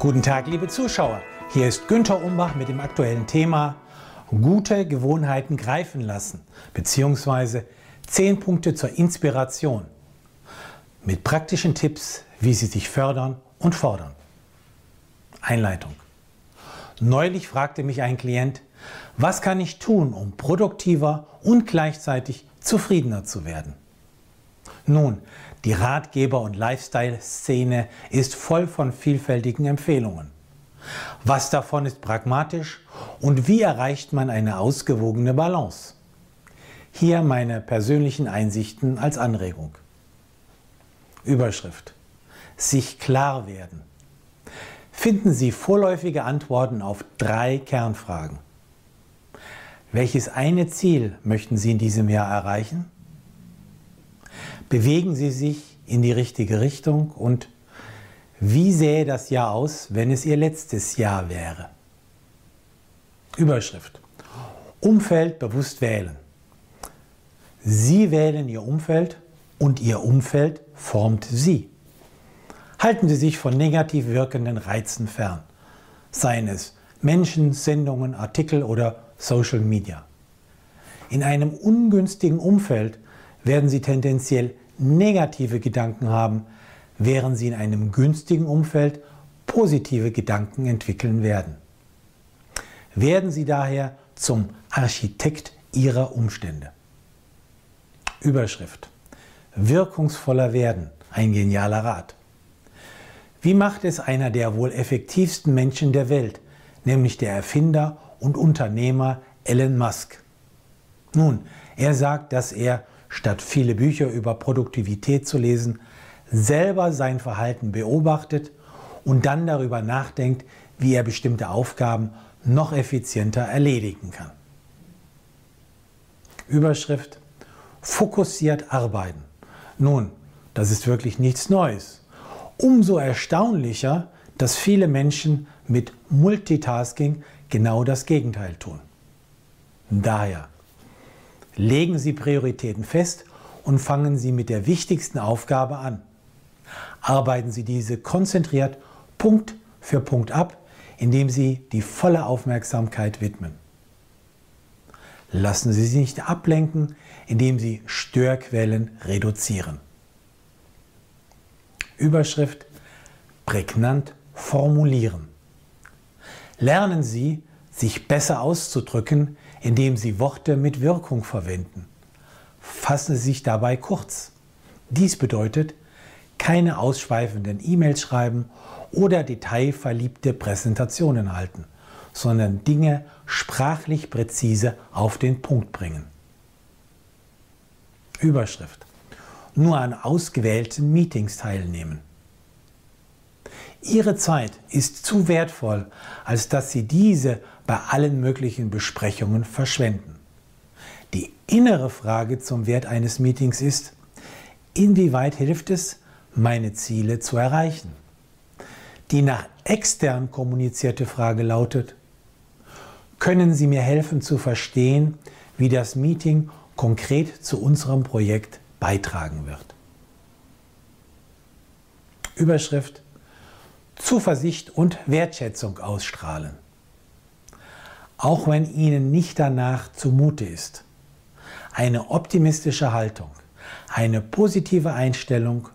Guten Tag, liebe Zuschauer. Hier ist Günther Umbach mit dem aktuellen Thema Gute Gewohnheiten greifen lassen, beziehungsweise 10 Punkte zur Inspiration. Mit praktischen Tipps, wie sie sich fördern und fordern. Einleitung. Neulich fragte mich ein Klient, was kann ich tun, um produktiver und gleichzeitig zufriedener zu werden? Nun, die Ratgeber- und Lifestyle-Szene ist voll von vielfältigen Empfehlungen. Was davon ist pragmatisch und wie erreicht man eine ausgewogene Balance? Hier meine persönlichen Einsichten als Anregung. Überschrift. Sich klar werden. Finden Sie vorläufige Antworten auf drei Kernfragen. Welches eine Ziel möchten Sie in diesem Jahr erreichen? Bewegen Sie sich in die richtige Richtung und wie sähe das Jahr aus, wenn es Ihr letztes Jahr wäre? Überschrift. Umfeld bewusst wählen. Sie wählen Ihr Umfeld und Ihr Umfeld formt Sie. Halten Sie sich von negativ wirkenden Reizen fern, seien es Menschen, Sendungen, Artikel oder Social Media. In einem ungünstigen Umfeld werden Sie tendenziell negative Gedanken haben, während Sie in einem günstigen Umfeld positive Gedanken entwickeln werden. Werden Sie daher zum Architekt Ihrer Umstände. Überschrift. Wirkungsvoller werden. Ein genialer Rat. Wie macht es einer der wohl effektivsten Menschen der Welt, nämlich der Erfinder und Unternehmer Elon Musk? Nun, er sagt, dass er, statt viele Bücher über Produktivität zu lesen, selber sein Verhalten beobachtet und dann darüber nachdenkt, wie er bestimmte Aufgaben noch effizienter erledigen kann. Überschrift Fokussiert arbeiten. Nun, das ist wirklich nichts Neues. Umso erstaunlicher, dass viele Menschen mit Multitasking genau das Gegenteil tun. Daher legen Sie Prioritäten fest und fangen Sie mit der wichtigsten Aufgabe an. Arbeiten Sie diese konzentriert Punkt für Punkt ab, indem Sie die volle Aufmerksamkeit widmen. Lassen Sie sich nicht ablenken, indem Sie Störquellen reduzieren. Überschrift prägnant formulieren. Lernen Sie, sich besser auszudrücken, indem Sie Worte mit Wirkung verwenden. Fassen Sie sich dabei kurz. Dies bedeutet, keine ausschweifenden E-Mails schreiben oder detailverliebte Präsentationen halten, sondern Dinge sprachlich präzise auf den Punkt bringen. Überschrift. Nur an ausgewählten Meetings teilnehmen. Ihre Zeit ist zu wertvoll, als dass Sie diese bei allen möglichen Besprechungen verschwenden. Die innere Frage zum Wert eines Meetings ist, inwieweit hilft es, meine Ziele zu erreichen? Die nach extern kommunizierte Frage lautet, können Sie mir helfen zu verstehen, wie das Meeting konkret zu unserem Projekt beitragen wird? Überschrift Zuversicht und Wertschätzung ausstrahlen. Auch wenn Ihnen nicht danach zumute ist. Eine optimistische Haltung, eine positive Einstellung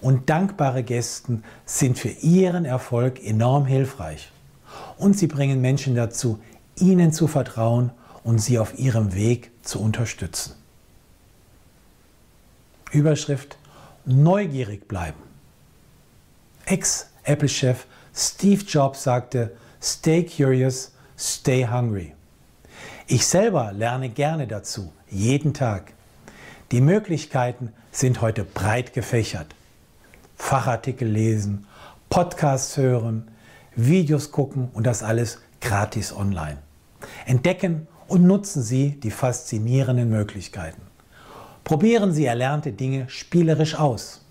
und dankbare Gästen sind für Ihren Erfolg enorm hilfreich. Und sie bringen Menschen dazu, Ihnen zu vertrauen und Sie auf Ihrem Weg zu unterstützen. Überschrift Neugierig bleiben. Ex-Apple-Chef Steve Jobs sagte, Stay curious, stay hungry. Ich selber lerne gerne dazu, jeden Tag. Die Möglichkeiten sind heute breit gefächert. Fachartikel lesen, Podcasts hören, Videos gucken und das alles gratis online. Entdecken und nutzen Sie die faszinierenden Möglichkeiten. Probieren Sie erlernte Dinge spielerisch aus.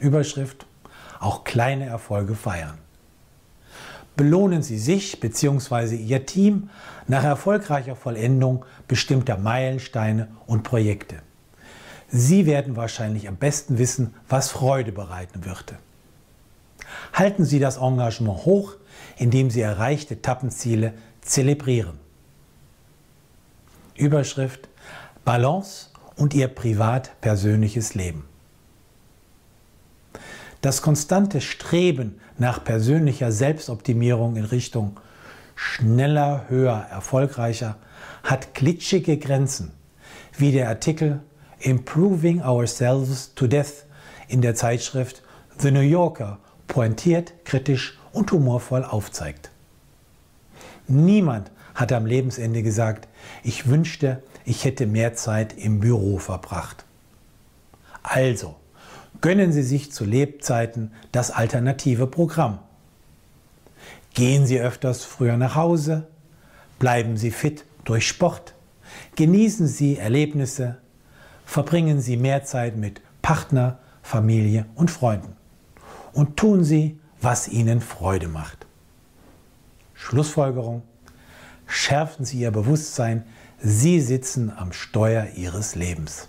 Überschrift auch kleine Erfolge feiern. Belohnen Sie sich bzw. Ihr Team nach erfolgreicher Vollendung bestimmter Meilensteine und Projekte. Sie werden wahrscheinlich am besten wissen, was Freude bereiten würde. Halten Sie das Engagement hoch, indem Sie erreichte Etappenziele zelebrieren. Überschrift Balance und Ihr privat-persönliches Leben. Das konstante Streben nach persönlicher Selbstoptimierung in Richtung schneller, höher, erfolgreicher hat glitschige Grenzen, wie der Artikel Improving Ourselves to Death in der Zeitschrift The New Yorker pointiert, kritisch und humorvoll aufzeigt. Niemand hat am Lebensende gesagt, ich wünschte, ich hätte mehr Zeit im Büro verbracht. Also, gönnen Sie sich zu Lebzeiten das alternative Programm. Gehen Sie öfters früher nach Hause, bleiben Sie fit durch Sport, genießen Sie Erlebnisse, verbringen Sie mehr Zeit mit Partner, Familie und Freunden und tun Sie, was Ihnen Freude macht. Schlussfolgerung. Schärfen Sie Ihr Bewusstsein, Sie sitzen am Steuer Ihres Lebens.